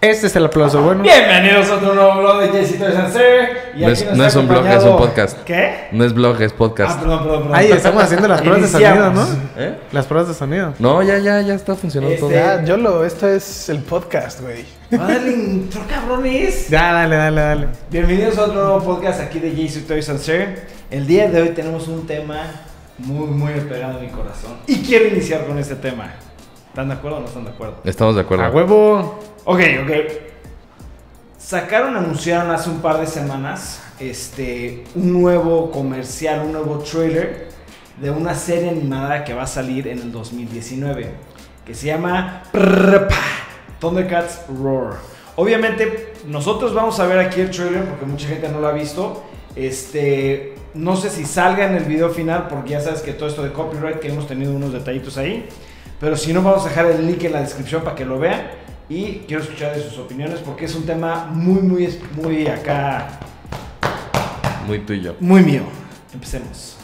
Este es el aplauso bueno. Bienvenidos a otro nuevo blog de Jessito de Sancer. No es, no es un blog, es un podcast. ¿Qué? No es blog, es Ah, podcast. perdón, perdón, perdón. Ahí estamos haciendo las pruebas de sonido, ¿no? ¿Eh? Las pruebas de sonido. No, ya, ya, ya está funcionando Este- todo. Ya, Yolo, esto es el podcast, güey. Dale intro, cabrones. Ya, dale, dale, dale. Bienvenidos a otro nuevo podcast aquí de Jessito Toys Sancer. El día de hoy tenemos un tema muy, muy pegado a mi corazón. Y quiero iniciar con este tema. ¿Están de acuerdo o no están de acuerdo? Estamos de acuerdo. A huevo. Ok, ok. Sacaron, anunciaron hace un par de semanas este, un nuevo comercial, un nuevo trailer de una serie animada que va a salir en el 2019 que se llama Thundercats Roar. Obviamente, nosotros vamos a ver aquí el trailer porque mucha gente no lo ha visto. Este, no sé si salga en el video final porque ya sabes que todo esto de copyright que hemos tenido unos detallitos ahí. Pero si no, vamos a dejar el link en la descripción para que lo vean. Y quiero escuchar de sus opiniones porque es un tema muy, muy, muy acá, Muy tuyo. muy mío. Empecemos.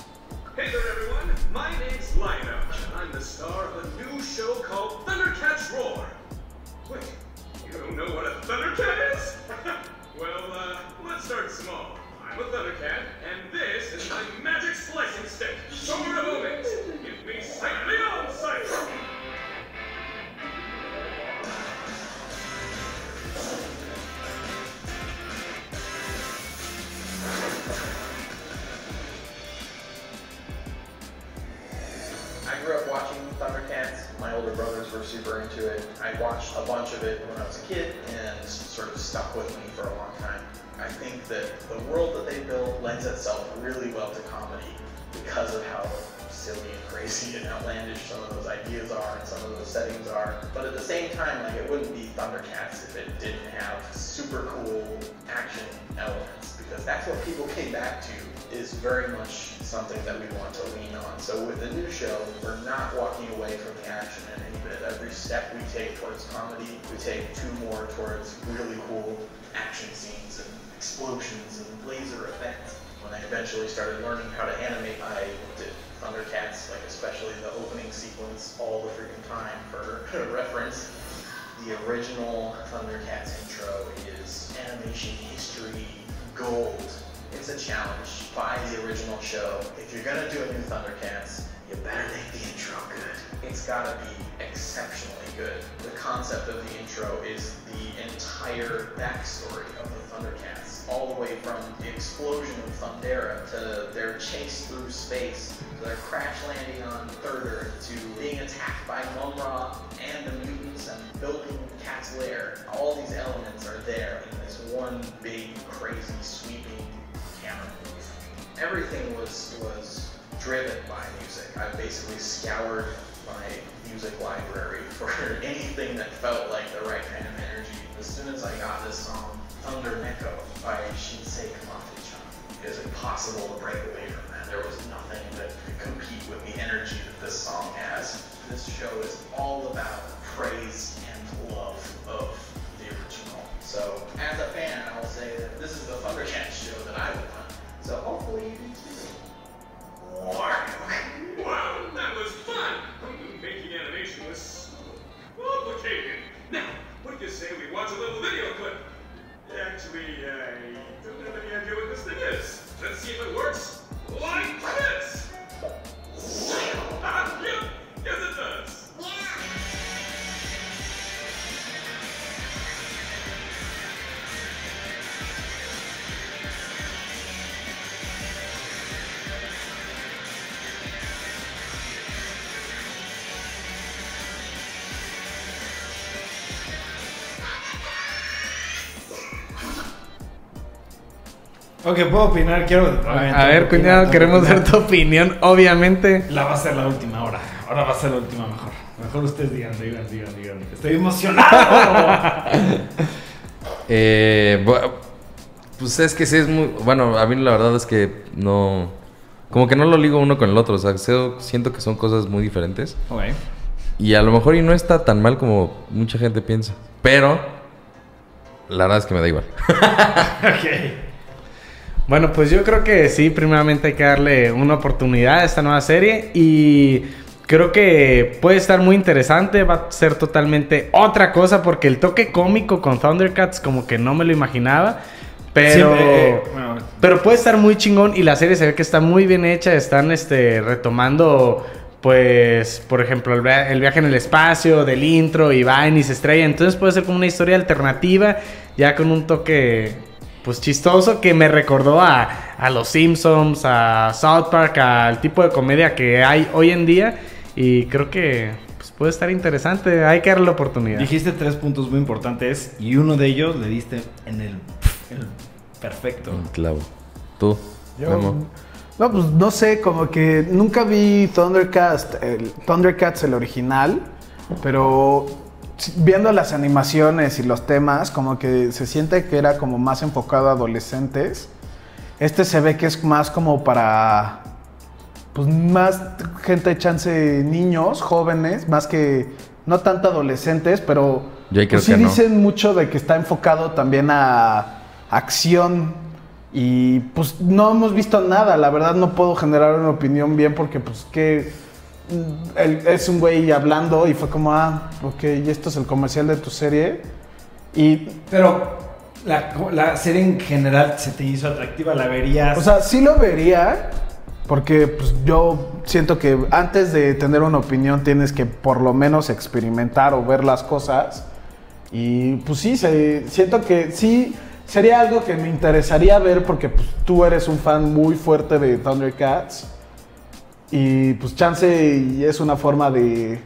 Think that the world that they built lends itself really well to comedy because of how silly and crazy and outlandish some of those ideas are and some of those settings are. But at the same time, like it wouldn't be Thundercats if it didn't have super cool action elements because that's what people came back to is very much something that we want to lean on. So with the new show, we're not walking away from the action in any bit. Every step we take towards comedy, we take two more towards really cool action scenes and explosions and laser effects. When I eventually started learning how to animate, I looked at Thundercats, like especially the opening sequence, all the freaking time for reference. The original Thundercats intro is animation history gold. It's a challenge by the original show. If you're gonna do a new Thundercats, you better make the intro good. It's gotta be exceptionally good. The concept of the intro is the entire backstory of the Thundercats, all the way from the explosion of Thundera to their chase through space, to their crash landing on Third Earth, to being attacked by Mumra and the mutants and building Cat's Lair. All these elements are there in this one big, crazy, sweeping camera move. Everything was was driven by music. I basically scoured my music library for anything that felt like the right kind of energy. As soon as I got this song, Thunder Neko by Shinsei Kamate-chan, it was impossible to break away from that. There was nothing that could compete with the energy that this song has. This show is all about praise and love of the original. So, as a fan, I will say that this is the Thundercats show that I would want. So hopefully you do too. Wow, that was fun. Making animation was so complicated. Now, what do you say we watch a little video clip? Actually, I don't have any idea what this thing is. Let's see if it works. Like this. Ah, yep, yes it does. Ok, puedo opinar, quiero. A ver, cuñado, queremos ver tu opinión, obviamente. La va a ser la última ahora. Ahora va a ser la última mejor. Mejor ustedes digan, digan, digan, digan. Estoy emocionado. Eh, pues es que sí es muy... Bueno, a mí la verdad es que no... Como que no lo ligo uno con el otro. O sea, siento que son cosas muy diferentes. ok. Y a lo mejor y no está tan mal como mucha gente piensa. Pero... La verdad es que me da igual. Ok. Bueno, pues yo creo que sí, primeramente hay que darle una oportunidad a esta nueva serie y creo que puede estar muy interesante. Va a ser totalmente otra cosa porque el toque cómico con Thundercats como que no me lo imaginaba. Pero, eh, bueno. pero puede estar muy chingón y la serie se ve que está muy bien hecha. Están este, retomando, pues, por ejemplo, el, via- el viaje en el espacio del intro y van y se estrella. Entonces puede ser como una historia alternativa, ya con un toque, pues, chistoso que me recordó a, a los Simpsons, a South Park, al tipo de comedia que hay hoy en día. Y creo que pues, puede estar interesante. Hay que darle la oportunidad. Dijiste tres puntos muy importantes y uno de ellos le diste en el, el perfecto. Un clavo. Tú, Yo- Memo. no, pues no sé, como que nunca vi Thundercats, el, Thundercats el original, pero viendo las animaciones y los temas, como que se siente que era como más enfocado a adolescentes. Este se ve que es más como para, pues más gente, chance, niños, jóvenes, más que, no tanto adolescentes, pero Yo creo pues sí que no. dicen mucho de que está enfocado también a acción y pues no hemos visto nada, la verdad no puedo generar una opinión bien porque pues que él es un güey hablando y fue como, ah, ok, y esto es el comercial de tu serie y, Pero la, la serie en general se te hizo atractiva, la verías. o sea, sí lo vería porque pues yo siento que antes de tener una opinión tienes que por lo menos experimentar o ver las cosas. Y pues sí, se- siento que sí sería algo que me interesaría ver porque pues, tú eres un fan muy fuerte de Thundercats y pues chance y es una forma de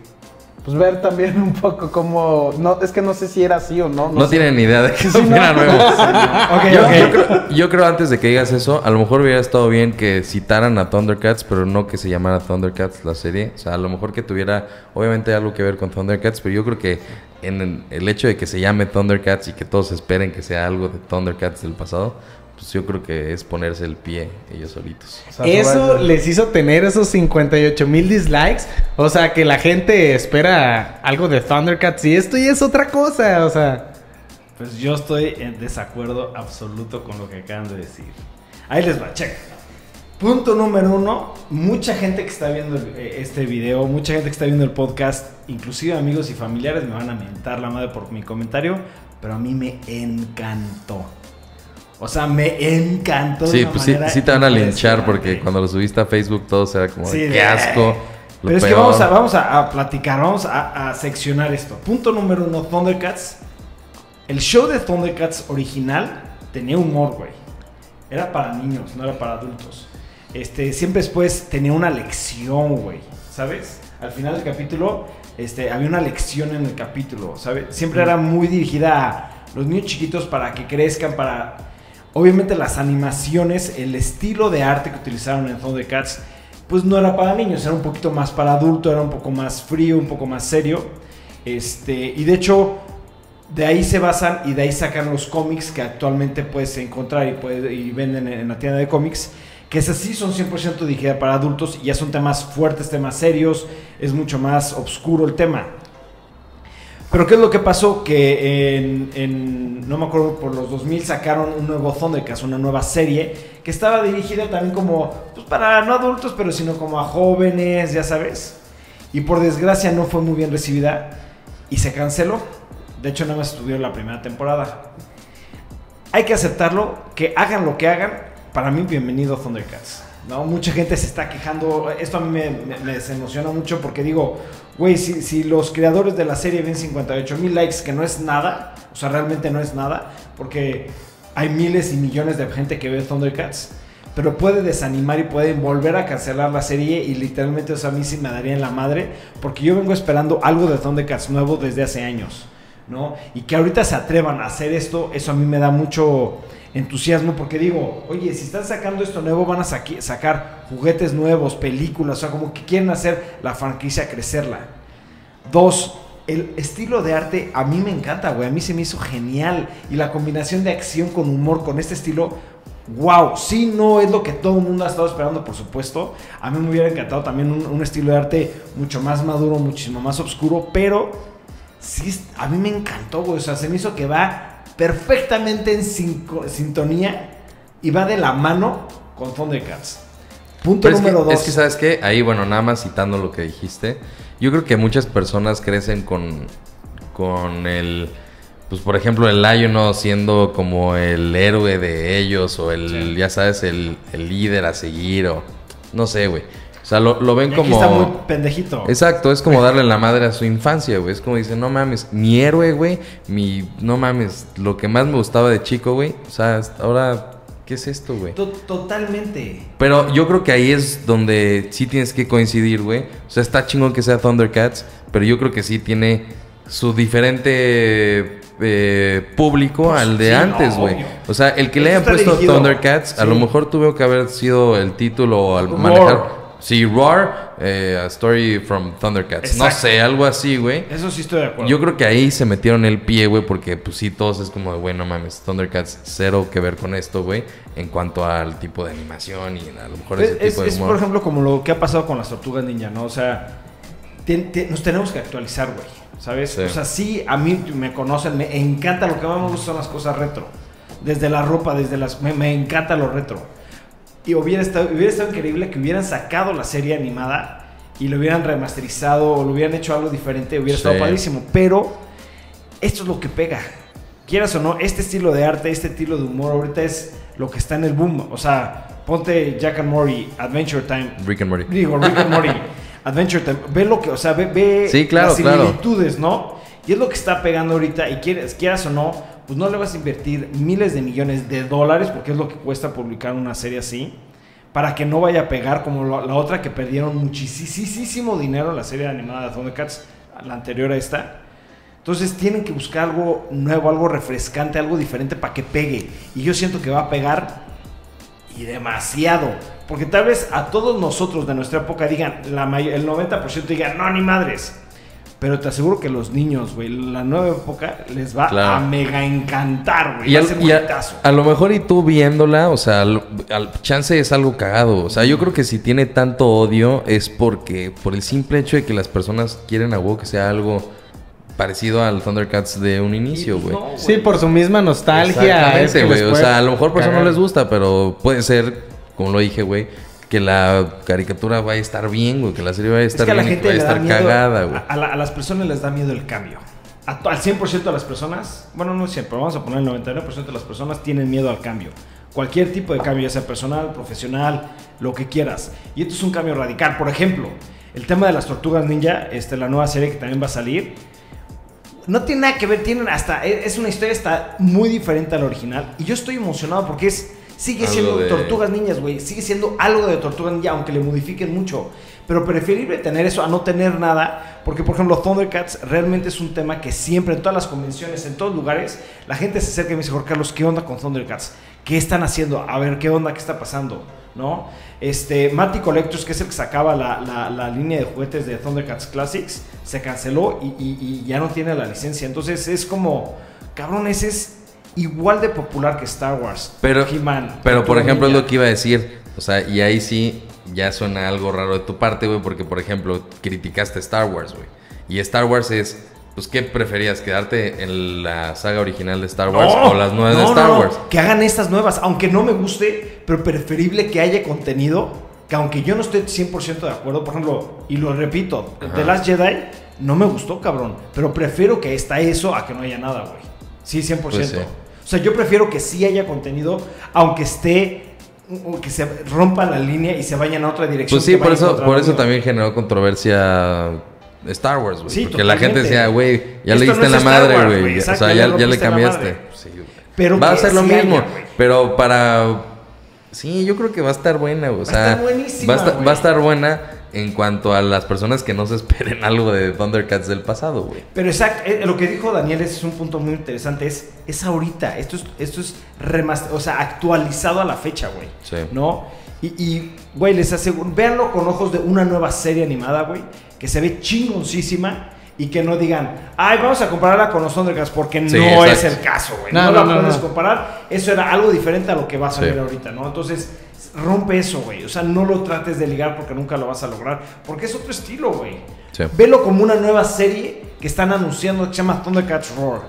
pues ver también un poco cómo no es que no sé si era así o no No, sé. tienen ni idea de que Sí, no. era nuevo. Yo, creo, yo creo antes de que digas eso, a lo mejor hubiera estado bien que citaran a Thundercats, pero no que se llamara Thundercats la serie. O sea, a lo mejor que tuviera, obviamente, algo que ver con Thundercats, pero yo creo que en el hecho de que se llame Thundercats y que todos esperen que sea algo de Thundercats del pasado, pues yo creo que es ponerse el pie ellos solitos. O sea, Eso les hizo tener esos 58 mil dislikes. O sea, que la gente espera algo de Thundercats y esto y es otra cosa. O sea, Pues yo estoy en desacuerdo absoluto con lo que acaban de decir. Ahí les va, check. Punto número uno, mucha gente que está viendo eh, este video, mucha gente que está viendo el podcast, inclusive amigos y familiares me van a mentar la madre por mi comentario, pero a mí me encantó. O sea, me encantó. de Sí, una pues sí, sí te van a linchar porque cuando lo subiste a Facebook todo era como, Sí, de, de- qué asco. Pero es que peor". vamos a, vamos a, a platicar, vamos a, a seccionar esto. Punto número uno, Thundercats. El show de Thundercats original tenía humor, güey. Era para niños, no era para adultos. Este, siempre después tenía una lección, güey. ¿Sabes? Al final del capítulo, este, había una lección en el capítulo, ¿sabes? Siempre era muy dirigida a los niños chiquitos para que crezcan, para... Obviamente las animaciones, el estilo de arte que utilizaron en Thundercats, pues no era para niños, era un poquito más para adulto, era un poco más frío, un poco más serio. Este, y de hecho, de ahí se basan y de ahí sacan los cómics que actualmente puedes encontrar y, puedes- y venden en, la tienda de cómics. Que es así, son 100% dirigidas para adultos y ya son temas fuertes, temas serios, es mucho más oscuro el tema. Pero ¿qué es lo que pasó? Que en, no me acuerdo, por los 2000 sacaron un nuevo Thundercats, una nueva serie, que estaba dirigida también como, pues para no adultos, pero sino como a jóvenes, ya sabes. Y por desgracia no fue muy bien recibida y se canceló. De hecho, nada más estuvieron la primera temporada. Hay que aceptarlo, que hagan lo que hagan. Para mí, bienvenido Thundercats. ¿No? Mucha gente se está quejando. Esto a mí me, desemociona mucho porque digo, güey, si, los creadores de la serie ven 58 mil likes, que no es nada, o sea, realmente no es nada, porque hay miles y millones de gente que ve Thundercats, pero puede desanimar y puede volver a cancelar la serie y literalmente, o sea, a mí sí me daría en la madre, porque yo vengo esperando algo de Thundercats nuevo desde hace años. ¿no? Y que ahorita se atrevan a hacer esto, eso a mí me da mucho entusiasmo porque digo, oye, si están sacando esto nuevo, van a sacar juguetes nuevos, películas, o sea, como que quieren hacer la franquicia crecerla. Dos, el estilo de arte a mí me encanta, güey, a mí se me hizo genial y la combinación de acción con humor, con este estilo, wow, sí, no es lo que todo el mundo ha estado esperando, por supuesto. A mí me hubiera encantado también un, estilo de arte mucho más maduro, muchísimo más oscuro, pero sí, a mí me encantó, güey. O sea, se me hizo que va perfectamente en sintonía y va de la mano con Thundercats. Punto Pero es que- número dos. Es que, ¿sabes qué? Ahí, bueno, nada más citando lo que dijiste. Yo creo que muchas personas crecen con, con el... Pues, por ejemplo, el Lion siendo como el héroe de ellos o el, ya sabes, el, el líder a seguir o... No sé, güey. O sea, lo, lo ven Y aquí como... está muy pendejito. Exacto, es como darle la madre a su infancia, güey. Es como dicen, no mames, mi héroe, güey. Mi, no mames, lo que más me gustaba de chico, güey. O sea, ahora, ¿qué es esto, güey? To- Totalmente. Pero yo creo que ahí es donde sí tienes que coincidir, güey. O sea, está chingón que sea Thundercats, pero yo creo que sí tiene su diferente eh, público al de sí, antes, güey. O sea, el que le hayan puesto dirigido- Thundercats, a lo mejor tuvo que haber sido el título o al manejar. Sí, Roar, eh, a story from Thundercats. No sé, algo así, güey. Eso sí estoy de acuerdo. Yo creo que ahí se metieron el pie, güey, porque pues sí, todos es como de, güey, no mames, Thundercats, cero que ver con esto, güey, en cuanto al tipo de animación y a lo mejor ese Es, es- tipo de es, humor. por ejemplo, como lo que ha pasado con las tortugas ninja, ¿no? O sea, te- nos tenemos que actualizar, güey. ¿Sabes? Sí. O sea, sí, a mí me conocen, me encanta, lo que más me gusta son las cosas retro. Desde la ropa, desde las... Me, me encanta lo retro. Y hubiera estado, hubiera estado increíble que hubieran sacado la serie animada y lo hubieran remasterizado o lo hubieran hecho algo diferente, hubiera Sí. estado padrísimo. Pero esto es lo que pega. Quieras o no, este estilo de arte, este estilo de humor ahorita es lo que está en el boom. O sea, ponte Jack and Morty, Adventure Time. Rick and Morty. Digo, Rick and Morty, Adventure Time. Ve lo que, o sea, ve, ve Sí, claro, las claro. similitudes, ¿no? Y es lo que está pegando ahorita. Y quieras, quieras o no, pues no le vas a invertir miles de millones de dólares, porque es lo que cuesta publicar una serie así, para que no vaya a pegar como la otra que perdieron muchísimo dinero la serie animada de Thundercats, la anterior a esta. Entonces tienen que buscar algo nuevo, algo refrescante, algo diferente para que pegue. Y yo siento que va a pegar y demasiado. Porque tal vez a todos nosotros de nuestra época digan, la el 90% digan, no, ni madres. Pero te aseguro que los niños, güey, la nueva época les va Claro. a mega encantar, güey. Y, Va a al- ser y a, a lo mejor y tú viéndola, o sea, al, al chance es algo cagado. O sea, yo creo que si tiene tanto odio es porque por el simple hecho de que las personas quieren a huevo que sea algo parecido al Thundercats de un inicio, güey. no, Sí, por su misma nostalgia. Exactamente, les O sea, a lo mejor por eso no cagar. les gusta, pero puede ser, como lo dije, güey, que la caricatura vaya a estar bien, güey, que la serie vaya a Es estar que a la bien, gente vaya le a estar miedo. cagada, güey. a, a la- a las personas les da miedo el cambio. A al 100% de las personas, bueno, no siempre, pero vamos a poner el 99% de las personas tienen miedo al cambio. Cualquier tipo de cambio, ya sea personal, profesional, lo que quieras. Y esto es un cambio radical. Por ejemplo, el tema de las tortugas ninja, este, la nueva serie que también va a salir. No tiene nada que ver, tienen hasta. e, Es una historia está muy diferente a la original. Y yo estoy emocionado porque es. Sigue Algo siendo de- Tortugas Ninjas, güey. Sigue siendo algo de Tortugas Ninja, aunque le modifiquen mucho. Pero preferible tener eso a no tener nada. Porque, por ejemplo, Thundercats realmente es un tema que siempre, en todas las convenciones, en todos lugares, la gente se acerca y me dice, Jorge Carlos, ¿qué onda con Thundercats? ¿Qué están haciendo? A ver, ¿qué onda? ¿Qué está pasando? ¿No? Este, Matty Collectors, que es el que sacaba la, la- la línea de juguetes de Thundercats Classics, se canceló y, y- y ya no tiene la licencia. Entonces es como, cabrón, ese es igual de popular que Star Wars. Pero, pero por ejemplo, es lo que iba a decir. O sea, y ahí sí ya suena algo raro de tu parte, güey, porque, por ejemplo, criticaste Star Wars, güey. Y Star Wars es, pues, ¿qué preferías? ¿Quedarte en la saga original de Star Wars No, o las nuevas no, de Star no, Wars? Que hagan estas nuevas, aunque no me guste, pero preferible que haya contenido, que aunque yo no estoy 100% de acuerdo, por ejemplo, y lo repito, Ajá. The Last Jedi no me gustó, cabrón, pero prefiero que está eso a que no haya nada, güey. Sí, 100%. Pues sí. O sea, yo prefiero que sí haya contenido, aunque esté que se rompa la línea y se vayan a otra dirección. Pues sí, por eso, por eso también generó controversia Star Wars, güey. Sí, porque la gente decía, güey, ya Esto le no diste es la Star madre, güey. O sea, ya ya, le ya cambiaste. Sí. Pero Va a ser lo sí mismo, haya, pero para... Sí, yo creo que va a estar buena, güey. O Va a sea, estar buenísima, va a estar, güey. va a estar buena en cuanto a las personas que no se esperen algo de Thundercats del pasado, güey. Pero exacto, eh, lo que dijo Daniel es un punto muy interesante, es, es ahorita, esto es, esto es remaster- o sea, actualizado a la fecha, güey. Sí. ¿No? Y, y, güey, les aseguro, véanlo con ojos de una nueva serie animada, güey, que se ve chingoncísima y que no digan, ay, vamos a compararla con los Thundercats, porque Sí, no es el caso, güey. No, No, no, la no, puedes no. comparar, eso era algo diferente a lo que va a salir Sí. ahorita, ¿no? Entonces, rompe eso, güey. O sea, no lo trates de ligar porque nunca lo vas a lograr, porque es otro estilo, güey. Sí. Velo como una nueva serie que están anunciando que se llama Thundercats Roar.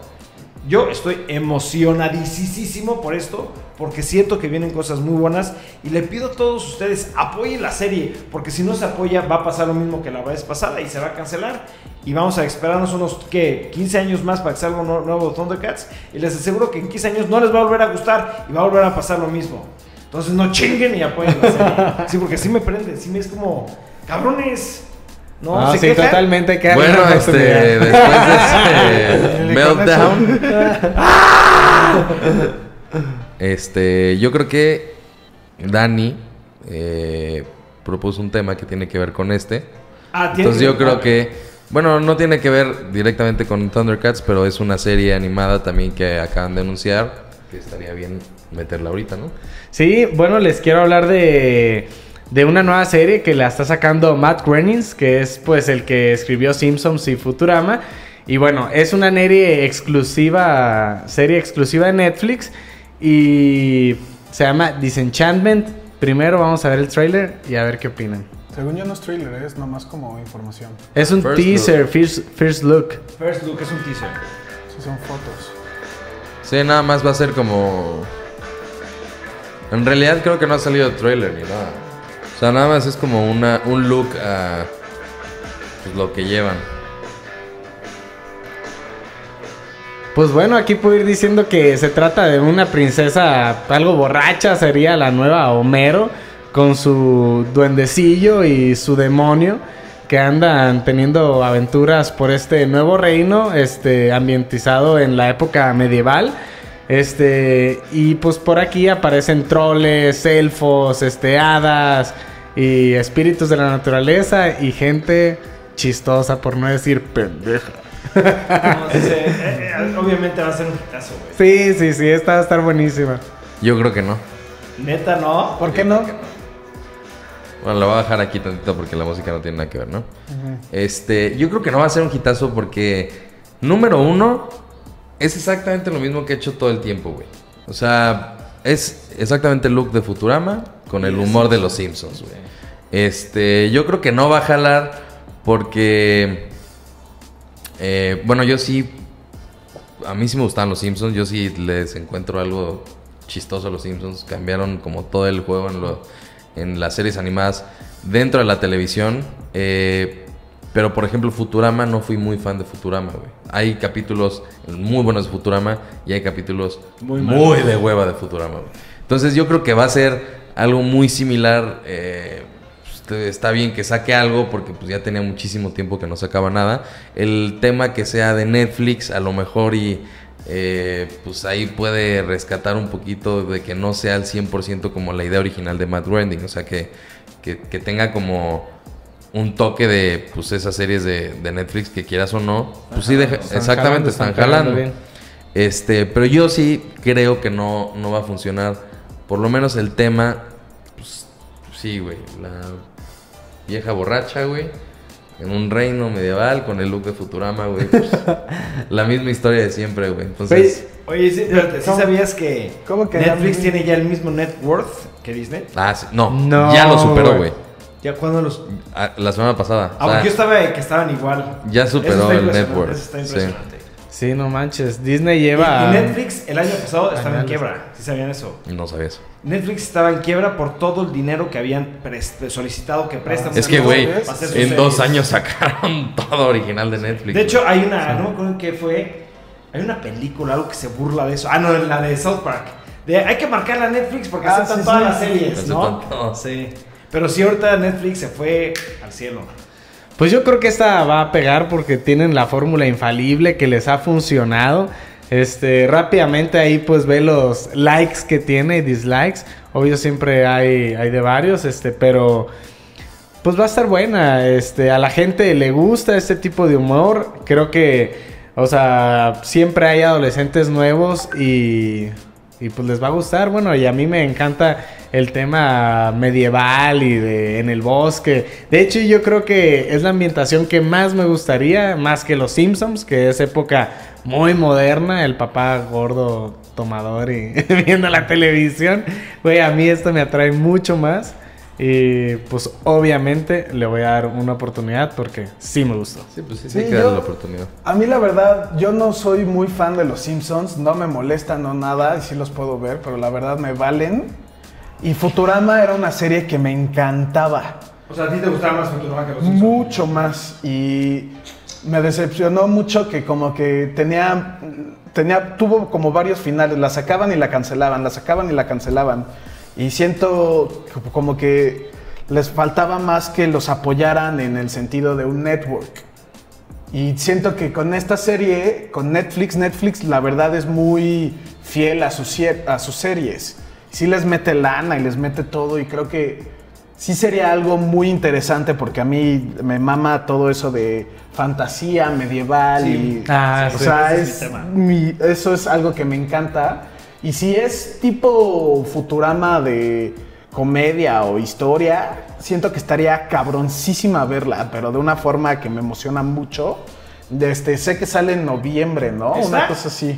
Yo estoy emocionadísimo por esto, porque siento que vienen cosas muy buenas y le pido a todos ustedes apoyen la serie, porque si no se apoya va a pasar lo mismo que la vez pasada y se va a cancelar y vamos a esperarnos unos ¿qué? 15 años más para que salga un nu- nuevo Thundercats y les aseguro que en 15 años no les va a volver a gustar y va a volver a pasar lo mismo. Entonces no chinguen y apoyen la serie. Sí, porque sí me prende, sí me es como cabrones. No, se sí, quejan. totalmente. hay que Bueno, este, después de ese meltdown, este, yo creo que Dani eh, propuso un tema que tiene que ver con este. Ah, tiene Entonces que- yo creo ah, que, bueno, no tiene que ver directamente con Thundercats, pero es una serie animada también que acaban de anunciar, que estaría bien meterla ahorita, ¿no? Sí, bueno, les quiero hablar de, de una nueva serie que la está sacando Matt Groening, que es pues el que escribió Simpsons y Futurama. Y bueno, es una serie exclusiva, serie exclusiva de Netflix y se llama Disenchantment. Primero vamos a ver el trailer y a ver qué opinan. Según yo no es thriller, es nomás como información. Es un First teaser, look. first, first look. First Look es un teaser. Sí, son fotos. Sí, nada más va a ser como... En realidad creo que no ha salido trailer ni nada. O sea, nada más es como una, un look a pues, lo que llevan. Pues bueno, aquí puedo ir diciendo que se trata de una princesa algo borracha, sería la nueva Homero, con su duendecillo y su demonio, que andan teniendo aventuras por este nuevo reino, este, ambientizado en la época medieval. Este, y pues por aquí aparecen troles, elfos, este, hadas y espíritus de la naturaleza y gente chistosa, por no decir pendeja. No, sí, sí, eh, eh, obviamente va a ser un hitazo, güey. Sí, sí, sí, esta va a estar buenísima. Yo creo que no. Neta, no. ¿Por qué no? Bueno, lo voy a dejar aquí tantito porque la música no tiene nada que ver, ¿no? Este, yo creo que no va a ser un hitazo porque, número uno, es exactamente lo mismo que he hecho todo el tiempo, güey. O sea, es exactamente el look de Futurama con el humor de los Simpsons, güey. Este, yo creo que no va a jalar porque, eh, bueno, yo sí, a mí sí me gustan los Simpsons, yo sí les encuentro algo chistoso a los Simpsons. Cambiaron como todo el juego en, lo- en las series animadas dentro de la televisión. eh, pero por ejemplo, Futurama no fui muy fan de Futurama, güey. Hay capítulos muy buenos de Futurama y hay capítulos Muy de hueva de Futurama. Entonces yo creo que va a ser algo muy similar. eh, pues, está bien que saque algo porque pues ya tenía muchísimo tiempo que no sacaba nada. El tema que sea de Netflix a lo mejor y eh, pues ahí puede rescatar un poquito de que no sea al 100% como la idea original de Matt Groening. O sea, que, que, que tenga como un toque de pues esas series de, de Netflix que quieras o no. Pues sí, deja- Están exactamente, jalando, están, están jalando jalando. bien. Este, pero yo sí creo que no, no va a funcionar. Por lo menos el tema, pues sí, güey. La vieja borracha, güey. En un reino medieval con el look de Futurama, güey. pues, la misma historia de siempre, güey. Entonces, Oye, sí, espérate, ¿sí ¿Cómo? sabías que, ¿Cómo que Netflix tiene ya el mismo net worth que Disney? ah, sí, no, No, ya lo superó, güey. Ya cuando los... Ah, La semana pasada. Ah, O sea, porque yo estaba que estaban igual. ya Eso superó está el impresionante, net worth. Eso está Sí. impresionante. Sí, no manches. Disney lleva. Y, Netflix el año pasado estaba en quiebra. ¿Sí sabían eso? No sabía eso. Netflix estaba en quiebra por todo el dinero que habían solicitado que prestan. Es que, güey, para hacer sus en dos años sacaron todo original de Netflix. De hecho, hay una, no me acuerdo en qué fue, hay una película, algo que se burla de eso. Ah, no, la de South Park. De, hay que marcarla a Netflix porque Ah, aceptan sí, todas sí, las sí. series, ¿no? Aceptan todo. Sí. Pero sí, ahorita Netflix se fue al cielo. Pues yo creo que esta va a pegar porque tienen la fórmula infalible que les ha funcionado. Este, rápidamente ahí pues ve los likes que tiene y dislikes. Obvio siempre hay, hay de varios, este, pero pues va a estar buena. Este, a la gente le gusta este tipo de humor. Creo que, o sea, siempre hay adolescentes nuevos y, y pues les va a gustar. Bueno, y a mí me encanta el tema medieval y de en el bosque. De hecho, yo creo que es la ambientación que más me gustaría, más que los Simpsons, que es época muy moderna, el papá gordo tomador y viendo la televisión. Güey, a mí esto me atrae mucho más. Y pues obviamente le voy a dar una oportunidad porque sí me gustó. Sí, pues sí, Sí, sí, hay que darle la oportunidad. A mí la verdad, yo no soy muy fan de los Simpsons, no me molestan o nada, y sí los puedo ver, pero la verdad me valen. Y Futurama era una serie que me encantaba, O sea, ¿a ti te gustaba más Futurama que los Simpsons? mucho más. Y me decepcionó mucho que como que tenía, tenía, tuvo como varios finales, la sacaban y la cancelaban, la sacaban y la cancelaban. Y siento como que les faltaba más que los apoyaran en el sentido de un network. Y siento que con esta serie, con Netflix, Netflix la verdad es muy fiel a sus, a sus series. Sí les mete lana y les mete todo y creo que sí sería algo muy interesante porque a mí me mama todo eso de fantasía medieval y... Ah, o sí, sea, es es mi- eso es algo que me encanta. Y si es tipo Futurama de comedia o historia, siento que estaría cabroncísima verla, pero de una forma que me emociona mucho. Este, sé que sale en noviembre, ¿no? ¿Está? Una cosa así.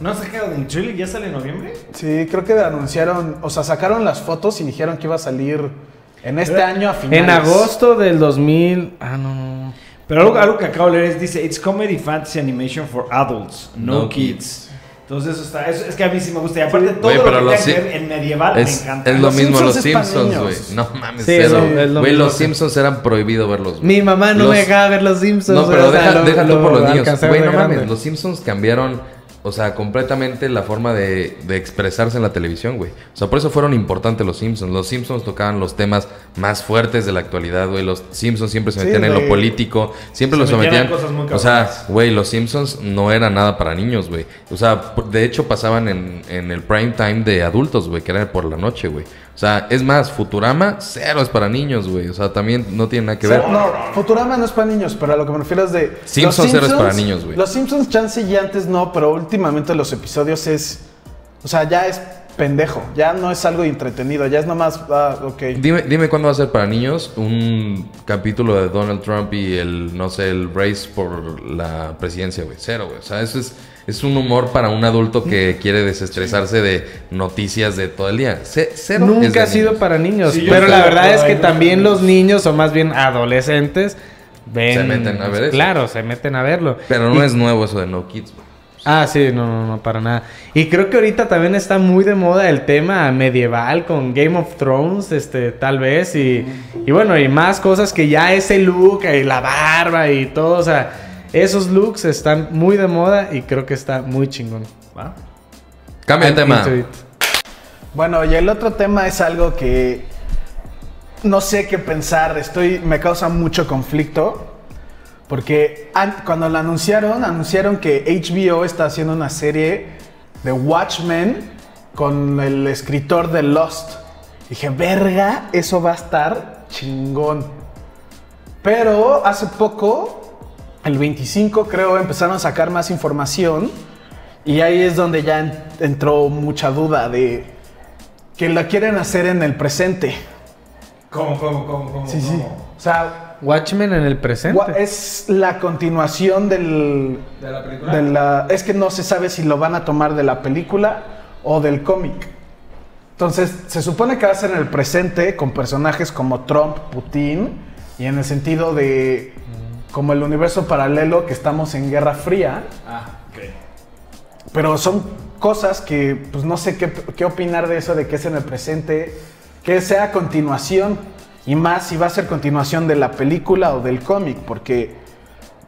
¿No has sacado de trailer? ¿Ya sale en noviembre? Sí, creo que anunciaron, o sea, sacaron las fotos y dijeron que iba a salir en este año a finales. En agosto del 2000... Ah, no, no. Pero algo, algo que acabo de leer es, dice, It's comedy fantasy animation for adults, no, No kids. kids. Entonces eso está, eso- es que a mí sí me gusta. Y aparte todo Güey, lo que tenga que si- ver en medieval me encanta. es lo Los mismo Simpsons los Simpsons, güey. No mames, Sí, cero. es lo- mismo los Simpsons eran prohibido verlos. Mi mamá no Los- me dejaba ver los Simpsons. No, pero o sea, deja, lo- deja tú lo por los niños. Güey, no mames, los Simpsons cambiaron, o sea, completamente la forma de, de expresarse en la televisión, güey. O sea, por eso fueron importantes los Simpsons. Los Simpsons tocaban los temas más fuertes de la actualidad, güey. Los Simpsons siempre se Sí, metían en lo político, siempre Se los metían sometían. en cosas muy o sea, güey, los Simpsons no eran nada para niños, güey. O sea, de hecho pasaban en, en el prime time de adultos, güey, que era por la noche, güey. O sea, es más, Futurama, cero es para niños, güey. O sea, también no tiene nada que ver. no, Futurama no es para niños, pero a lo que me refiero es de. Simpsons los era para niños, güey. Los Simpsons, chance y antes no, pero últimamente los episodios es. O sea, ya es pendejo. Ya no es algo entretenido. Ya es nomás. Ah, ok. Dime, dime cuándo va a ser para niños un capítulo de Donald Trump y el, no sé, el race por la presidencia, güey. Cero, güey. O sea, eso es, es un humor para un adulto que quiere desestresarse de noticias de todo el día. Ce- cero Nunca ha sido niños. para niños. Sí, pero la verdad es que también los niños, o más bien adolescentes, ven. Se meten a ver eso. Claro, se meten a verlo. Pero no Y- es nuevo eso de No Kids, güey. Ah, sí, no, no, no, para nada. Y creo que ahorita también está muy de moda el tema medieval con Game of Thrones, este, tal vez. Y, y bueno, y más cosas que ya ese look, y la barba y todo, o sea, esos looks están muy de moda y creo que está muy chingón. ¿Va? Cambia de tema. Bueno, y el otro tema es algo que no sé qué pensar, estoy, me causa mucho conflicto. Porque an- cuando lo anunciaron, anunciaron que HBO está haciendo una serie de Watchmen con el escritor de Lost. Dije, verga, eso va a estar chingón. Pero hace poco, el 25 creo, empezaron a sacar más información. Y ahí es donde ya en- entró mucha duda de que la quieren hacer en el presente. ¿Cómo, cómo, cómo, cómo? Sí, sí. O sea, Watchmen en el presente. es la continuación del, ¿De la película? de la... Es que no se sabe si lo van a tomar de la película o del cómic. Entonces, se supone que va a ser en el presente con personajes como Trump, Putin, y en el sentido de como el universo paralelo que estamos en Guerra Fría. Ah, ok. Pero son cosas que, pues no sé qué, qué opinar de eso, de que es en el presente, que sea continuación, y más si va a ser continuación de la película o del cómic, porque,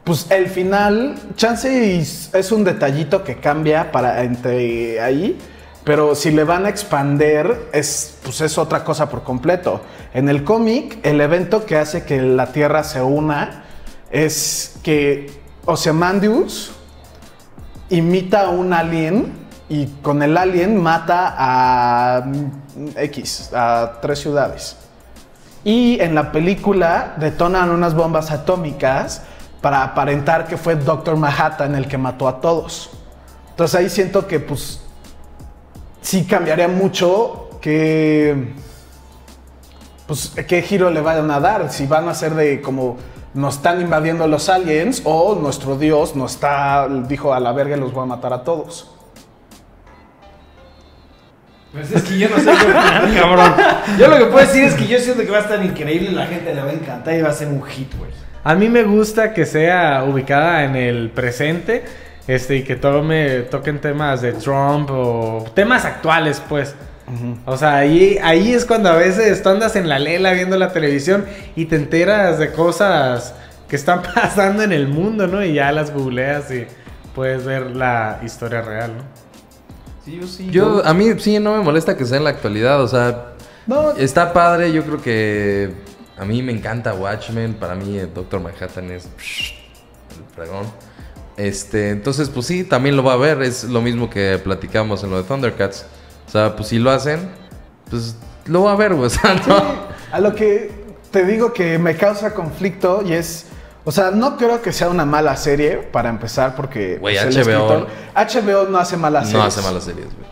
pues el final, chance es un detallito que cambia para entre ahí, pero si le van a expander, es, pues es otra cosa por completo. En el cómic, el evento que hace que la Tierra se una es que Ozymandias imita a un alien y con el alien mata a X, a tres ciudades. Y en la película detonan unas bombas atómicas para aparentar que fue Doctor Manhattan el que mató a todos. Entonces ahí siento que pues sí cambiaría mucho que pues qué giro le van a dar, si van a ser de como nos están invadiendo los aliens o nuestro Dios nos está dijo a la verga los voy a matar a todos. Pues es que yo no sé qué cabrón. Yo lo que puedo decir es que yo siento que va a estar increíble, la gente le va a encantar y va a ser un hit, güey. A mí me gusta que sea ubicada en el presente. Este, y que tome, toquen temas de Trump o temas actuales, pues. O sea, ahí, ahí es cuando a veces tú andas en la lela viendo la televisión y te enteras de cosas que están pasando en el mundo, ¿no? Y ya las googleas y puedes ver la historia real, ¿no? Sí, yo sí. Yo, a mí sí no me molesta que sea en la actualidad, o sea, No, está padre, yo creo que a mí me encanta Watchmen, para mí el Doctor Manhattan es el fregón. Este, entonces pues sí, también lo va a ver, es lo mismo que platicamos en lo de Thundercats. O sea, pues si lo hacen, pues lo va a ver, güey, o sea, Sí, a lo que te digo que me causa conflicto y es, o sea, no creo que sea una mala serie para empezar porque Güey, el HBO escritor- HBO no hace malas No series. hace malas series, güey.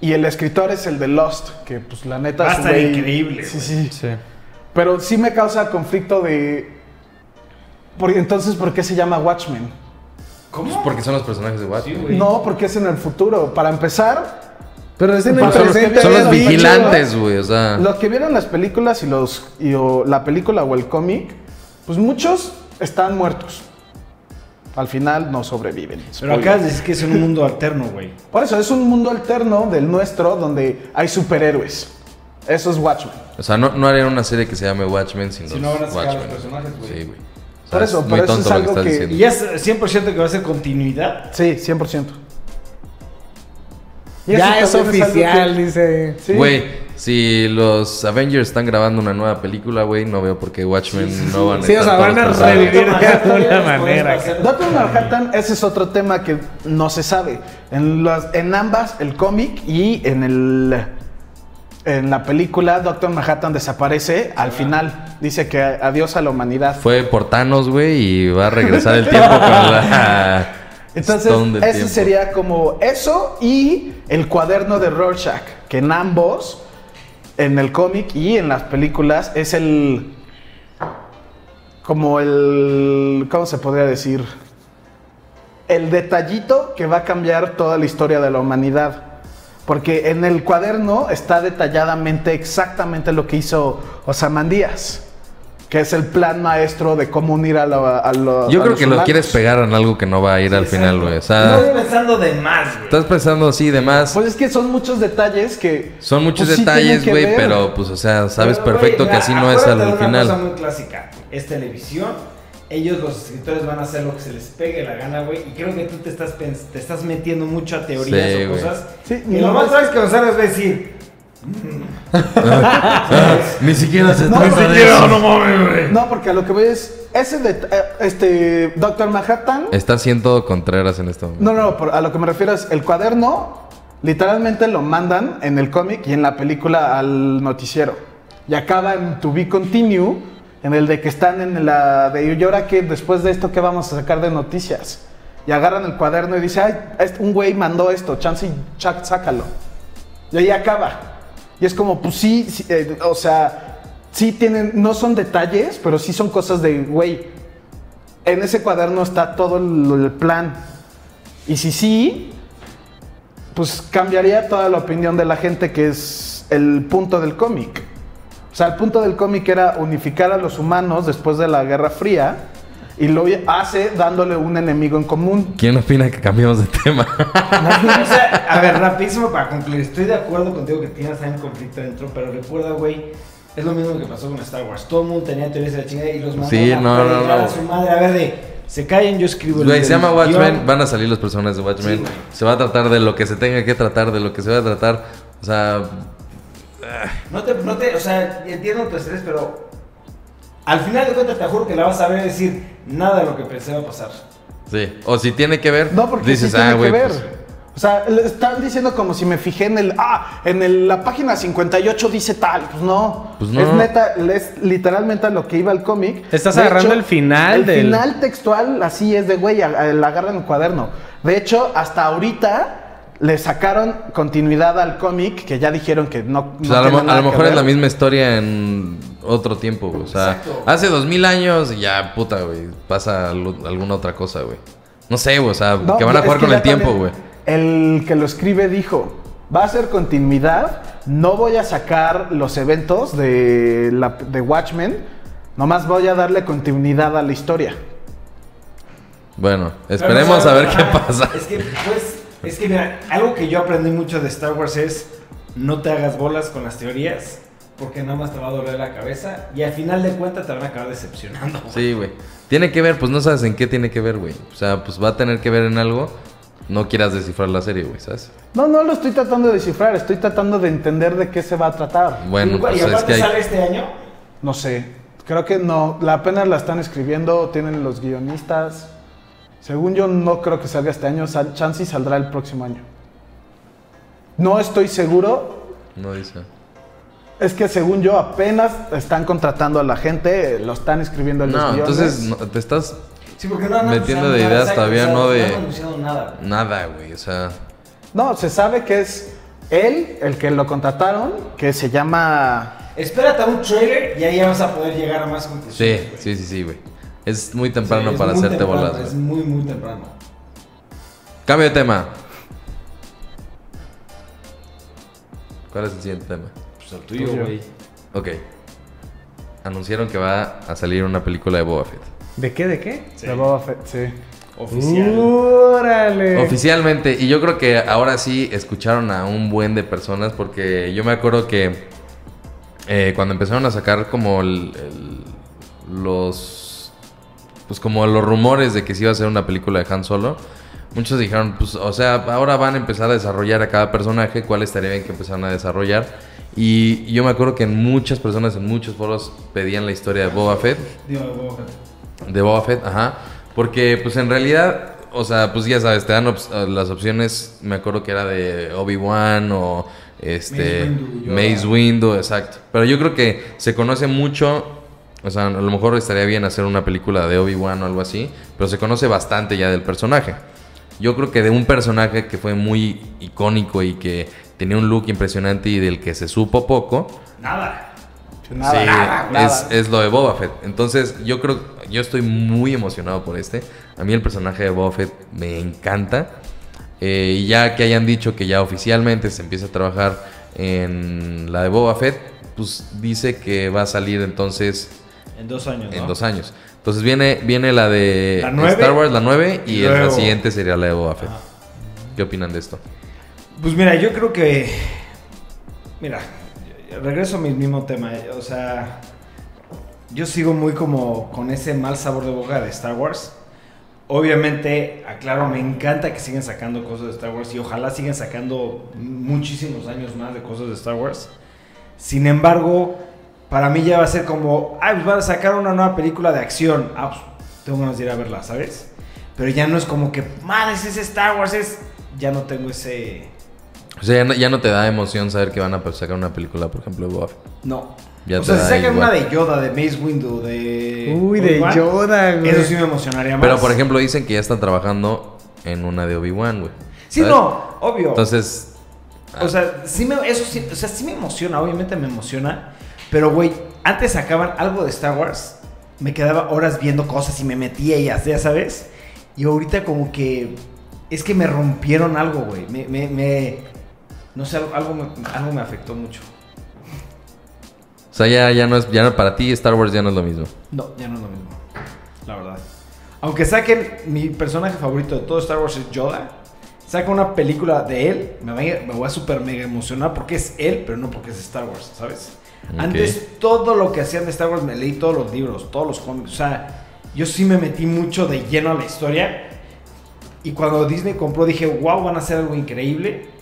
Y el escritor es el de Lost, que pues la neta Va a estar increíble, Sí, güey. sí. Pero sí me causa conflicto de porque entonces ¿por qué se llama Watchmen? Pues porque son los personajes de Watchmen. güey. No, porque es en el futuro. Para empezar, Pero es en el presente. Son los vigilantes, güey, o sea. Los que vieron las películas y los y o la película o el cómic, pues muchos están muertos. Al final no sobreviven. Pero Spoiler. acá decir que es en un mundo alterno, güey. Por eso es un mundo alterno del nuestro donde hay superhéroes. Eso es Watchmen. O sea, no, no harían una serie que se llame Watchmen sin Si los no van a sacar Watchmen. los personajes, güey. Sí, güey. O sea, Por eso, es por muy eso es que algo que- diciendo. Y es 100% que va a ser continuidad. Sí, 100%. Ya es oficial, que- dice. Sí. Güey, si los Avengers están grabando una nueva película, güey, no veo por qué Watchmen no van a Sí, o sea, van a revivir de alguna manera. Doctor Manhattan, ese es otro tema que no se sabe. En, las- en ambas, el cómic y en el en la película, Doctor Manhattan desaparece al final. Dice que adiós a la humanidad. Fue por Thanos, güey, y va a regresar el tiempo con la Entonces, ese tiempo. sería como eso y el cuaderno de Rorschach, que en ambos, en el cómic y en las películas, es el. como el. ¿Cómo se podría decir? El detallito que va a cambiar toda la historia de la humanidad. Porque en el cuaderno está detalladamente exactamente lo que hizo Osamandías, que es el plan maestro de cómo unir a, la- a lo- Yo a creo los que lo quieres pegar en algo que no va a ir al final, güey. O sea, Estás pensando de más, güey. estás pensando así de más. Pues es que son muchos detalles que. Son muchos pues, detalles, güey, pero pues, o sea, sabes Pero, güey, perfecto que así no es al una final. cosa muy clásica. Es televisión. Ellos, los escritores, van a hacer lo que se les pegue la gana, güey. Y creo que tú te estás, te estás metiendo mucho a teorías Sí, o güey. cosas. Sí, y no, lo más es- probable es que va a decir. Ni siquiera se No, trata ni de eso. mames, güey. No, porque a lo que voy es. Ese de. eh, Este. Doctor Manhattan. Está haciendo Contreras en este momento. No, no, por- a lo que me refiero es. El cuaderno. Literalmente lo mandan en el cómic y en la película al noticiero. Y acaba en To Be Continue. En el de que están en la. De y ahora que después de esto, ¿qué vamos a sacar de noticias? Y agarran el cuaderno y dice, ay, un güey mandó esto, chance y chac, sácalo. Y ahí acaba. Y es como, pues sí, eh, o sea, sí tienen, no son detalles, pero sí son cosas de, güey, en ese cuaderno está todo el, el plan. Y si sí, pues cambiaría toda la opinión de la gente que es el punto del cómic. O sea, el punto del cómic era unificar a los humanos después de la Guerra Fría y lo hace dándole un enemigo en común. ¿Quién opina que cambiemos de tema? o sea, a ver, rapidísimo para concluir. Estoy de acuerdo contigo que tienes ahí un conflicto dentro, pero recuerda, güey, es lo mismo que pasó con Star Wars. Todo el mundo tenía teorías de la chingada y los mandaron Sí, a no, no, a su madre. A ver, de, se callen, yo escribo el Güey, se llama Watchmen, guion. van a salir los personajes de Watchmen. Sí, se va a tratar de lo que se tenga que tratar, de lo que se va a tratar. O sea, No te, no te, o sea, entiendo tu estrés, pero al final de cuentas te juro que la vas a ver y decir, nada de lo que pensé va a pasar. sí. O si tiene que ver, No, porque dices, sí tiene ah, que güey. ver. pues, O sea, le están diciendo como si me fijé en el. Ah, en el- la página 58 dice tal. Pues no. Pues no. Es neta, es literalmente a lo que iba el cómic. Estás De agarrando el final El del- final textual, así es de güey, agarran el cuaderno. De hecho, hasta ahorita le sacaron continuidad al cómic que ya dijeron que no. pues, no a, lo, a mejor es la misma historia en otro tiempo, güey. O sea, Exacto. hace dos mil años y ya, puta, güey. Pasa alguna otra cosa, güey. No sé, güey. O sea, No, que van a jugar con el tiempo, güey. El que lo escribe dijo Va a ser continuidad. No voy a sacar los eventos de, la, de Watchmen. Nomás voy a darle continuidad a la historia. Bueno, esperemos a ver qué pasa. Es que, pues, es que mira, algo que yo aprendí mucho de Star Wars es no te hagas bolas con las teorías porque nada más te va a doler la cabeza y al final de cuentas te van a acabar decepcionando. Sí, güey. Tiene que ver, pues no sabes en qué tiene que ver, güey. O sea, pues va a tener que ver en algo. No quieras descifrar la serie, güey, ¿sabes? No, no lo estoy tratando de descifrar. Estoy tratando de entender de qué se va a tratar. Bueno, y, pues y es aparte que hay... sale este año. No sé. Creo que no. La apenas la están escribiendo. Tienen los guionistas. Según yo, no creo que salga este año. Sal- Chance y saldrá el próximo año. No estoy seguro. No dice. Es que según yo, apenas están contratando a la gente. Lo están escribiendo en los No, guiones. entonces no, te estás Sí, porque no han Metiendo de ideas todavía, no de- han anunciado nada. nada, güey. O sea, No, se sabe que es él, el que lo contrataron, que se llama... Espérate a un trailer y ahí ya vas a poder llegar a más sí, conclusiones. sí, sí, sí, güey. Es muy Sí, temprano es para muy hacerte temprano, bolas, Es muy, muy temprano. Cambio de tema. ¿Cuál es el siguiente tema? Pues el tuyo, güey. Ok. Anunciaron que va a salir una película de Boba Fett. ¿De qué? ¿De qué? De Boba Fett, sí. Oficial. ¡Órale! Oficialmente, y yo creo que ahora sí escucharon a un buen de personas porque yo me acuerdo que eh, cuando empezaron a sacar como el- el- los pues como los rumores de que se iba a hacer una película de Han Solo, muchos dijeron, pues o sea, ahora van a empezar a desarrollar a cada personaje, cuál estaría bien que empezaran a desarrollar. Y yo me acuerdo que muchas personas, en muchos foros pedían la historia de Boba Fett. Digo, Boba Fett. De Boba Fett, ajá. Porque, pues en realidad, o sea, pues ya sabes, te dan eh, las opciones. Me acuerdo que era de Obi-Wan o este. Mace Windu, exacto. Pero yo creo que se conoce mucho. O sea, a lo mejor estaría bien hacer una película de Obi-Wan o algo así. Pero se conoce bastante ya del personaje. Yo creo que de un personaje que fue muy icónico y que tenía un look impresionante y del que se supo poco. Nada. Nada, Sí, nada, nada. Es, es lo de Boba Fett. Entonces, yo creo, yo estoy muy emocionado por este. A mí el personaje de Boba Fett me encanta. Eh, y ya que hayan dicho que ya oficialmente se empieza a trabajar en la de Boba Fett, pues dice que va a salir entonces En dos años. en ¿no? dos años. Entonces viene, viene la de La Star Wars, la 9, y, y el- la siguiente sería la de Boba Fett. ¿Qué opinan de esto? Pues mira, yo creo que. Mira, regreso a mi mismo tema. O sea, yo sigo muy como con ese mal sabor de boca de Star Wars. Obviamente, aclaro, me encanta que sigan sacando cosas de Star Wars y ojalá sigan sacando muchísimos años más de cosas de Star Wars. Sin embargo, para mí ya va a ser como, ay, pues van a sacar una nueva película de acción. Ah, pues tengo ganas de ir a verla, ¿sabes? Pero ya no es como que, madre, es Star Wars, es... Ya no tengo ese... O sea, ya no, ya no te da emoción saber que van a sacar una película, por ejemplo, de Boba Fett. No. Ya o sea, si sacan igual. una de Yoda, de Mace Windu, de. Uy, de Obi-Wan, Yoda, güey. Eso sí me emocionaría más. Pero, por ejemplo, dicen que ya están trabajando en una de Obi-Wan, güey. Sí, ¿sabes? no, obvio. Entonces, o sea, sí me, eso sí, o sea, sí me emociona, obviamente me emociona. Pero, güey, antes sacaban algo de Star Wars, me quedaba horas viendo cosas y me metía y ya sabes. Y ahorita, como que. Es que me rompieron algo, güey. Me, me, me- No sé, algo, algo, me, algo me afectó mucho. o sea, ya, ya no es, ya no, para ti Star Wars ya no es lo mismo. No, ya no es lo mismo. La verdad. Aunque saquen mi personaje favorito de todo Star Wars es Yoda. Saca una película de él, me voy a, me voy a super mega emocionar porque es él, pero no porque es Star Wars, ¿sabes? Ok. Antes todo lo que hacían de Star Wars me leí todos los libros, todos los cómics. O sea, yo sí me metí mucho de lleno a la historia. Y cuando Disney compró dije, wow, van a hacer algo increíble.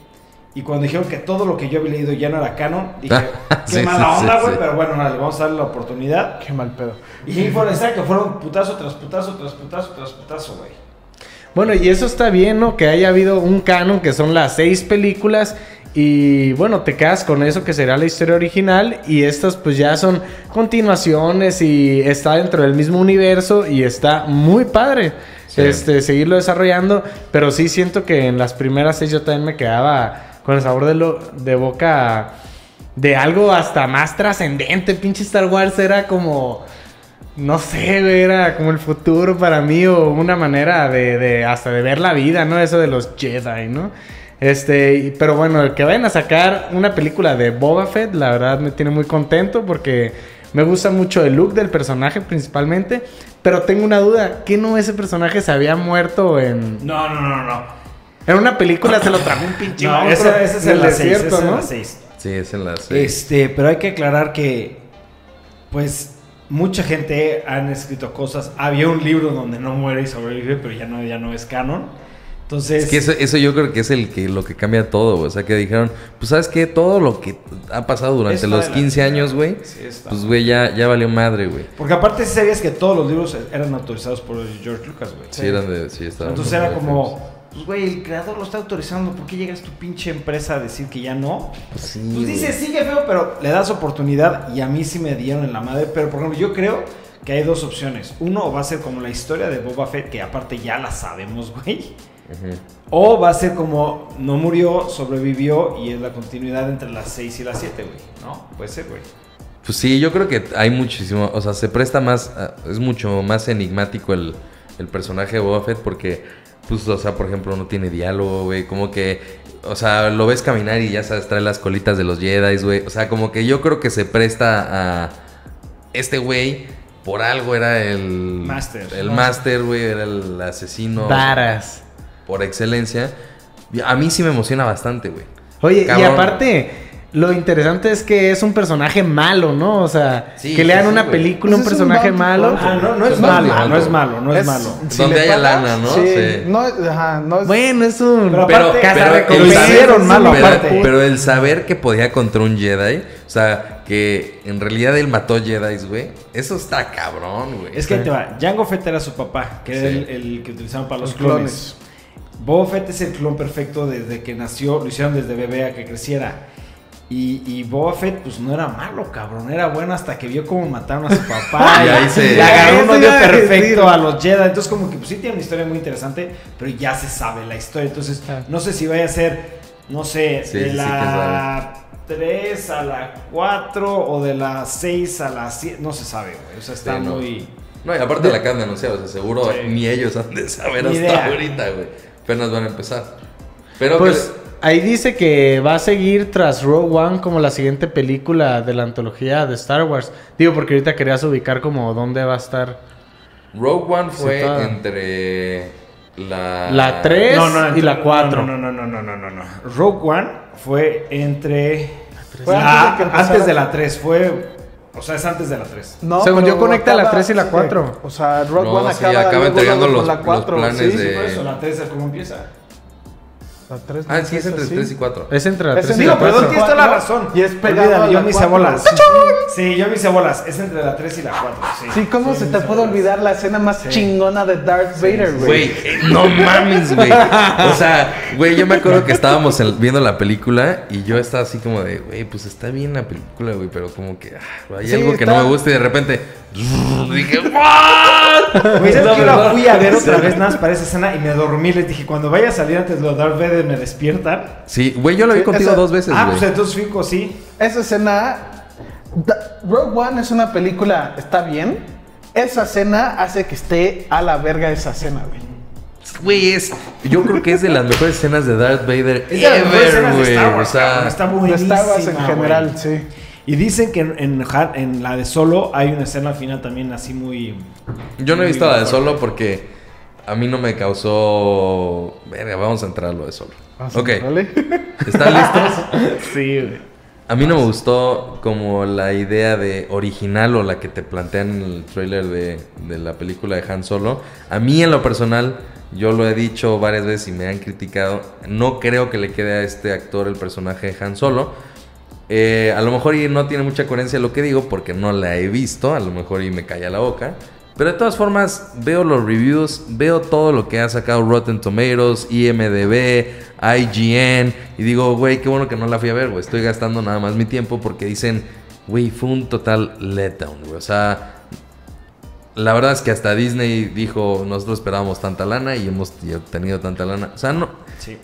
Y cuando dijeron que todo lo que yo había leído ya no era canon, dije, qué Sí, mala sí, onda, güey, sí. pero bueno, vale, vamos a darle la oportunidad. Qué mal pedo. Y fueron, exacto, fueron putazo tras putazo, tras putazo, tras putazo, güey. Bueno, y eso está bien, ¿no? Que haya habido un canon que son las seis películas. Y bueno, te quedas con eso que será la historia original. Y estas pues ya son continuaciones y está dentro del mismo universo y está muy padre. Sí. Este, seguirlo desarrollando. Pero sí siento que en las primeras seis yo también me quedaba con el sabor de, lo, de boca de algo hasta más trascendente. Pinche Star Wars era como... No sé, era como el futuro para mí o una manera de, de hasta de ver la vida, ¿no? Eso de los Jedi, ¿no? Este, pero bueno, el que vayan a sacar una película de Boba Fett, la verdad me tiene muy contento porque me gusta mucho el look del personaje principalmente. Pero tengo una duda, ¿qué no ese personaje se había muerto en, No, no, no, no. En una película? Se lo trajo un pinche No, ese, ese es 6, desierto, ese es en ¿no? la 6. Sí, es en la seis. Este, pero hay que aclarar que, pues, mucha gente han escrito cosas. Había un libro donde no muere y sobrevive, pero ya no, ya no es canon. Entonces, Es que eso, eso yo creo que es el que lo que cambia todo, güey. O sea, que dijeron, pues sabes qué, todo lo que ha pasado durante los de la 15 chingada, años, güey, Sí, está. pues güey, ya, ya valió madre, güey. porque aparte sí sabías que todos los libros eran autorizados por George Lucas, güey. Sí, eran de, sí, estaban Entonces era feos. como, pues güey, el creador lo está autorizando, ¿por qué llegas tu pinche empresa a decir que ya no? Pues sí, Pues güey. dice, sigue feo, pero le das oportunidad y a mí sí me dieron en la madre. Pero por ejemplo, yo creo que hay dos opciones. Uno va a ser como la historia de Boba Fett, que aparte ya la sabemos, güey. O va a ser como no murió, sobrevivió y es la continuidad entre las 6 y las 7, güey. ¿No? Puede ser, güey. Pues sí, yo creo que hay muchísimo, o sea, se presta más, a- es mucho más enigmático el, el personaje de Boba Fett porque, pues, o sea, por ejemplo, no tiene diálogo, güey, como que, o sea, lo ves caminar y ya sabes, trae las colitas de los Jedi, güey, o sea, como que yo creo que se presta a este güey, por algo era el... Master. El Master, güey, era el asesino Varas. por excelencia. A mí sí me emociona bastante, güey. Oye, y aparte, lo interesante es que es un personaje malo, ¿no? O sea, Sí, que le dan sí, una película un Pues es un personaje malo. hunter. Ah, no, no es Es malo, malo. no es malo, no es, malo. Donde le haya pagas, lana, ¿no? Sí, Sí. no, ajá, no es... Bueno, es un... Pero Pero, aparte, pero el lo saber- hicieron malo, pero- aparte. Pero el saber que podía contra un Jedi, o sea, que en realidad él mató Jedi, güey, eso está cabrón, güey. Es que ahí te va. Jango Fett era su papá, que era el, el que utilizaban para los, Los clones. clones. Boba Fett es el clon perfecto desde que nació, lo hicieron desde bebé a que creciera. Y, y Boba Fett, pues no era malo, cabrón. Era bueno hasta que vio cómo mataron a su papá. Y ahí se- le agarró un odio perfecto a los Jedi. Entonces, como que pues sí tiene una historia muy interesante, pero ya se sabe la historia. Entonces, no sé si vaya a ser, no sé, Sí, de sí, la 3 a la 4 o de la 6 a la 7. No se sabe, güey. O sea, está Sí, no. muy. No, y aparte la acaban de anunciar, o sea, seguro Sí. ni ellos han de saber Ni hasta idea. ahorita, güey. Apenas van a empezar. Pero Pues que- ahí dice que va a seguir tras Rogue One como la siguiente película de la antología de Star Wars. Digo, porque ahorita querías ubicar como dónde va a estar Rogue One fue Situada. entre la... la 3 y la 4. No, no, no, no, no, no, no. Rogue One fue entre. Fue la- antes de antes de la 3. Fue. O sea, es antes de la 3. No, Según yo, conecta la acaba- 3 y la sí, 4. O sea, No, One sí, acaba, acaba entregando los- la 4. los planes sí, de- sí, por eso. la 3 es cómo empieza. La 3 Ah, sí, es entre 3 y 4. Es entre la Es 3 y entre la Digo, perdón, 4. tienes toda la razón. y es pegado Olvídalo, a yo me hice bolas. Sí, yo me hice bolas. Es entre la 3 y la 4. Sí, Sí, ¿cómo Sí, se te puede olvidar la escena más chingona de Darth Vader, güey? Güey, eh, no mames, güey. O sea, güey, yo me acuerdo que estábamos en- viendo la película y yo estaba así como de, güey, pues está bien la película, güey, pero como que ah, hay Sí, algo que está- no me gusta y de repente dije, ¿what? Güey, ¿sabes No, que yo la fui a ver otra vez nada más para esa escena y me dormí. Les dije, cuando vaya a salir antes de Darth Vader, me despiertan. Sí, güey, yo la vi Sí, contigo esa- dos veces, Ah, güey. pues entonces fico, sí. Esa escena. Rogue One es una película, está bien. Esa escena hace que esté a la verga esa escena, güey. Güey, es. Yo creo que es de las mejores escenas de Darth Vader Es de las mejores ever, güey. Star O sea, está buenísima, Star Wars en general, sí. Y dicen que en, en, Han- en la de Solo hay una escena al final también así muy... yo no he visto la de solo porque a mí no me causó. Verga, vamos a entrar a lo de solo. Vamos a Ok, entrarle. ¿están listos? Sí, güey. A mí no me gustó como la idea de original o la que te plantean en el trailer de, de la película de Han Solo. A mí en lo personal, yo lo he dicho varias veces y me han criticado, no creo que le quede a este actor el personaje de Han Solo. Eh, a lo mejor y no tiene mucha coherencia lo que digo porque no la he visto, a lo mejor y me calla la boca. Pero de todas formas, veo los reviews, veo todo lo que ha sacado Rotten Tomatoes, IMDB, IGN, y digo, güey, qué bueno que no la fui a ver, güey. Estoy gastando nada más mi tiempo porque dicen, güey, fue un total letdown, güey. O sea, la verdad es que hasta Disney dijo, nosotros esperábamos tanta lana y hemos tenido tanta lana. O sea, no, Sí.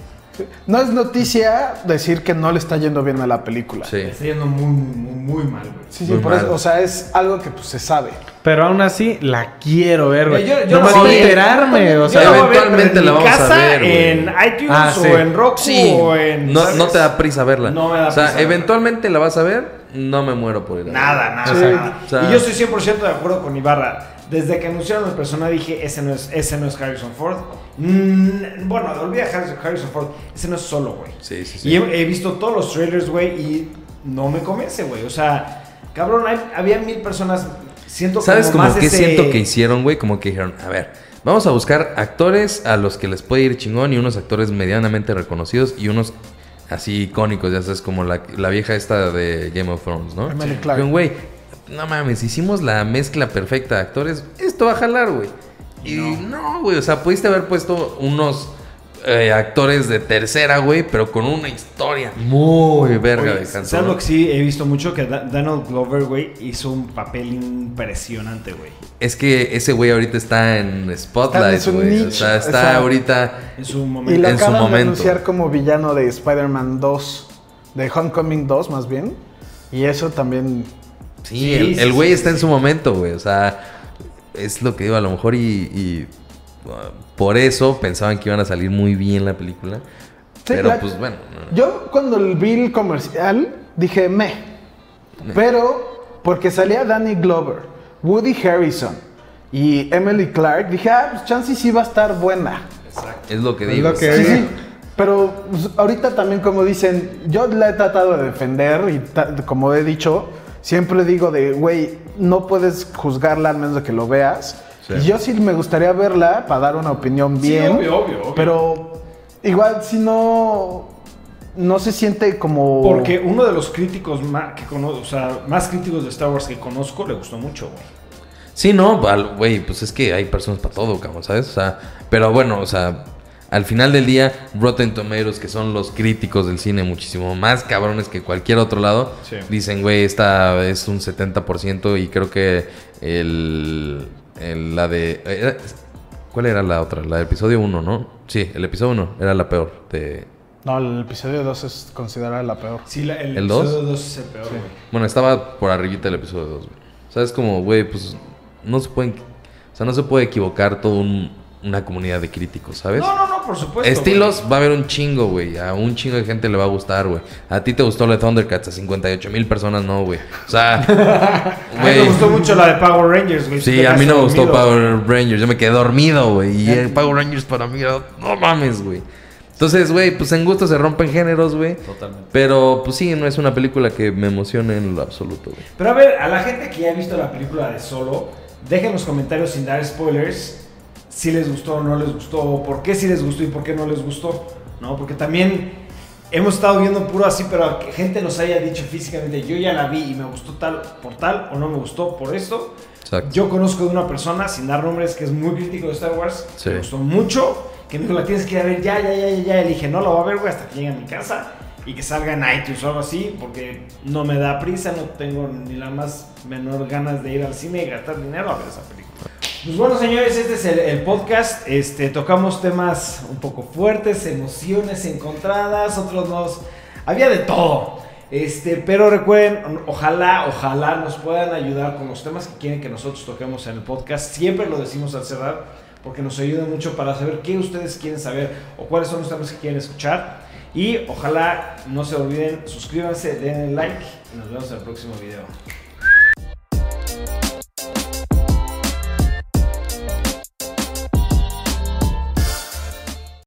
No es noticia decir que no le está yendo bien a la película. Sí. Está yendo muy, muy, muy mal, güey. Sí, sí, Muy por mal. eso, o sea, es algo que pues se sabe. Pero aún así, la quiero ver, güey. Yo- yo no más voy a enterarme, o sea, la voy a ver, eventualmente en la vamos a casa, ver, güey. En iTunes Ah, sí. o en Roku Sí, o en. no, no te da prisa verla. No me da O sea, prisa verla. eventualmente la vas a ver, no me muero por ir. a Nada, nada, nada. o sea, y yo estoy 100% de acuerdo con Ibarra. Desde que anunciaron el personaje dije, ese no es, ese no es Harrison Ford. Mm, bueno, olvida Harrison, Harrison Ford. Ese no es solo, güey. Sí, sí, sí. Y he, he visto todos los trailers, güey, y no me convence, güey. O sea, cabrón, hay- había mil personas. Siento ¿Sabes como como más que ese- siento que hicieron, güey? Como que dijeron, a ver, vamos a buscar actores a los que les puede ir chingón y unos actores medianamente reconocidos y unos así icónicos, ya sabes, como la, la vieja esta de Game of Thrones, ¿no? Güey, no mames, hicimos la mezcla perfecta de actores, esto va a jalar, güey. Y no, güey, o sea, pudiste haber puesto unos eh, actores de tercera, güey, pero con una historia muy verga Oye, de Han ¿Sabes Solo. lo que sí he visto mucho? Que Da- Donald Glover, güey, hizo un papel impresionante, güey. Es que ese güey ahorita está en Spotlight, Está en su güey. O sea, está o sea, ahorita... En su Y momento. lo En su acaban de momento. anunciar como villano de Spider-Man 2, de Homecoming 2 más bien. Y eso también... Sí, Sí, el, güey sí, está en su momento, güey. O sea, es lo que digo, a lo mejor y, y, por eso pensaban que iban a salir muy bien la película. pero pues bueno. no. Yo cuando vi el comercial dije, me. Pero porque salía Danny Glover, Woody Harrison y Emily Clark, dije, ah, pues chance sí va a estar buena. Es lo que Es digo. lo que- o sea, Sí, sí. Pero pues, ahorita también como dicen, yo la he tratado de defender y como he dicho, siempre digo de, güey, no puedes juzgarla al menos de que lo veas. Sí. Y yo sí me gustaría verla para dar una opinión Sí, bien. obvio, obvio, obvio. Pero igual si no, no se siente como... Porque uno de los críticos más, que cono- o sea, más críticos de Star Wars que conozco le gustó mucho, güey. Sí, no, güey, pues es que hay personas para todo, cabrón, ¿sabes? O sea, pero bueno, o sea, al final del día, Rotten Tomatoes, que son los críticos del cine muchísimo más cabrones que cualquier otro lado, Sí. dicen, güey, esta es un 70% y creo que el, el- la de... era- ¿Cuál era la otra? La del episodio 1, ¿no? Sí, el episodio 1 era la peor de... No, el episodio 2 es considerada la peor. Sí, la- el, ¿El episodio dos? dos es el peor, güey. Bueno, estaba por arribita el episodio 2, güey. O sea, es como, güey, pues no se pueden... O sea, no se puede equivocar toda una comunidad de críticos, ¿sabes? No, no, no, por supuesto. Estilos va a haber un chingo, güey. A un chingo de gente le va a gustar, güey. A ti te gustó la de Thundercats, a 58 mil personas no, güey. O sea, güey. A mí me gustó mucho la de Power Rangers, güey. Sí, a mí no me gustó. Power Rangers. Yo me quedé dormido, güey. Y el Power Rangers para mí era, no mames, güey. Entonces, güey, pues en gusto se rompen géneros, güey. Totalmente. Pero, pues sí, no es una película que me emocione en lo absoluto, güey. Pero a ver, a la gente que ya ha visto la película de Solo, dejen en los comentarios sin dar spoilers si les gustó o no les gustó, o por qué sí les gustó y por qué no les gustó, ¿no? Porque también hemos estado viendo puro así, pero que gente nos haya dicho físicamente, yo ya la vi y me gustó tal por tal, o no me gustó por esto. Exacto. Yo conozco de una persona, sin dar nombres, que es muy crítico de Star Wars, Sí. me gustó mucho, que me dijo, la tienes que ir a ver ya, ya, ya, ya, ya. Le dije, no la voy a ver, güey, hasta que llegue a mi casa y que salga en iTunes o algo así, porque no me da prisa, no tengo ni la más menor ganas de ir al cine y gastar dinero a ver esa película. Pues bueno, señores, este es el, podcast. Este, tocamos temas un poco fuertes, emociones encontradas, otros nos... Había de todo. Este, pero recuerden, ojalá, ojalá nos puedan ayudar con los temas que quieren que nosotros toquemos en el podcast. Siempre lo decimos al cerrar, porque nos ayuda mucho para saber qué ustedes quieren saber o cuáles son los temas que quieren escuchar. Y ojalá no se olviden, suscríbanse, denle like y nos vemos en el próximo video.